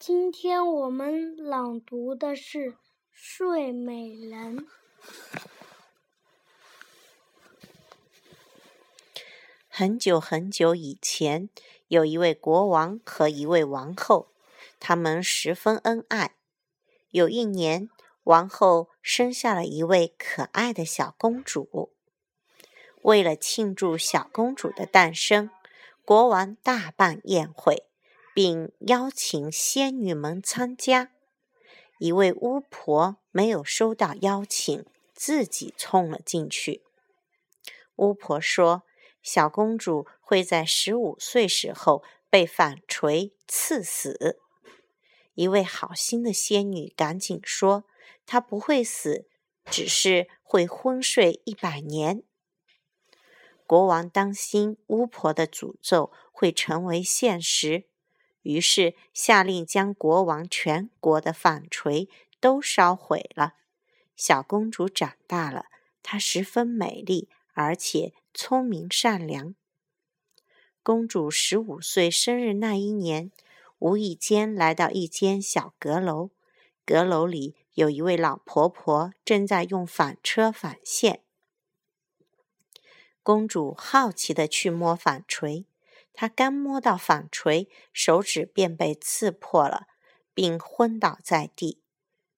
今天我们朗读的是《睡美人》。很久很久以前，有一位国王和一位王后，他们十分恩爱。有一年，王后生下了一位可爱的小公主。为了庆祝小公主的诞生，国王大办宴会，并邀请仙女们参加。一位巫婆没有收到邀请，自己冲了进去。巫婆说。小公主会在十五岁时候被反锤刺死。一位好心的仙女赶紧说：“她不会死，只是会昏睡一百年。”国王担心巫婆的诅咒会成为现实，于是下令将国王全国的纺锤都烧毁了。小公主长大了，她十分美丽，而且。聪明善良。公主十五岁生日那一年，无意间来到一间小阁楼，阁楼里有一位老婆婆正在用纺车纺线。公主好奇的去摸纺锤，他刚摸到纺锤，手指便被刺破了，并昏倒在地。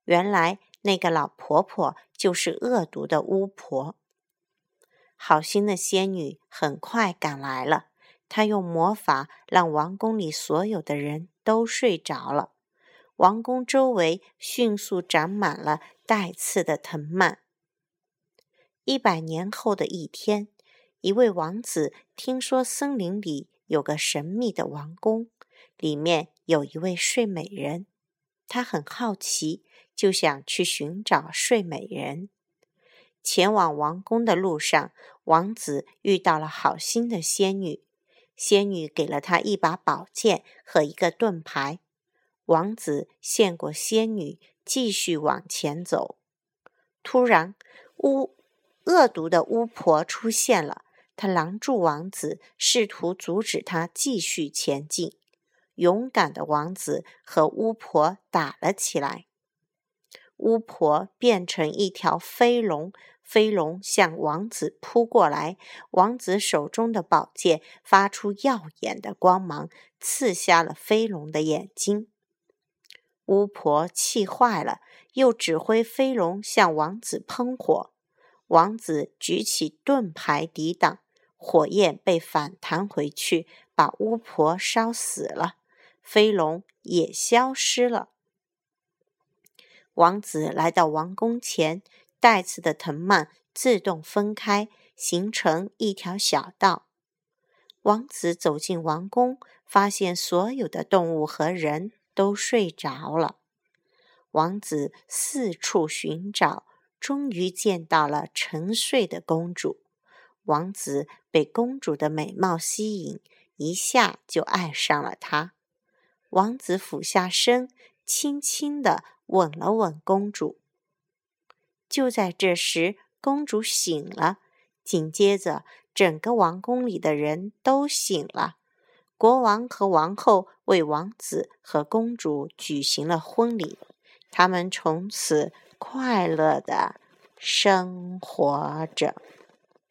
原来那个老婆婆就是恶毒的巫婆。好心的仙女很快赶来了，她用魔法让王宫里所有的人都睡着了。王宫周围迅速长满了带刺的藤蔓。一百年后的一天，一位王子听说森林里有个神秘的王宫，里面有一位睡美人，他很好奇，就想去寻找睡美人。前往王宫的路上，王子遇到了好心的仙女。仙女给了他一把宝剑和一个盾牌。王子献过仙女，继续往前走。突然，巫恶毒的巫婆出现了，他拦住王子，试图阻止他继续前进。勇敢的王子和巫婆打了起来。巫婆变成一条飞龙。飞龙向王子扑过来，王子手中的宝剑发出耀眼的光芒，刺瞎了飞龙的眼睛。巫婆气坏了，又指挥飞龙向王子喷火。王子举起盾牌抵挡，火焰被反弹回去，把巫婆烧死了，飞龙也消失了。王子来到王宫前。带刺的藤蔓自动分开，形成一条小道。王子走进王宫，发现所有的动物和人都睡着了。王子四处寻找，终于见到了沉睡的公主。王子被公主的美貌吸引，一下就爱上了她。王子俯下身，轻轻地吻了吻公主。就在这时，公主醒了。紧接着，整个王宫里的人都醒了。国王和王后为王子和公主举行了婚礼，他们从此快乐的生活着。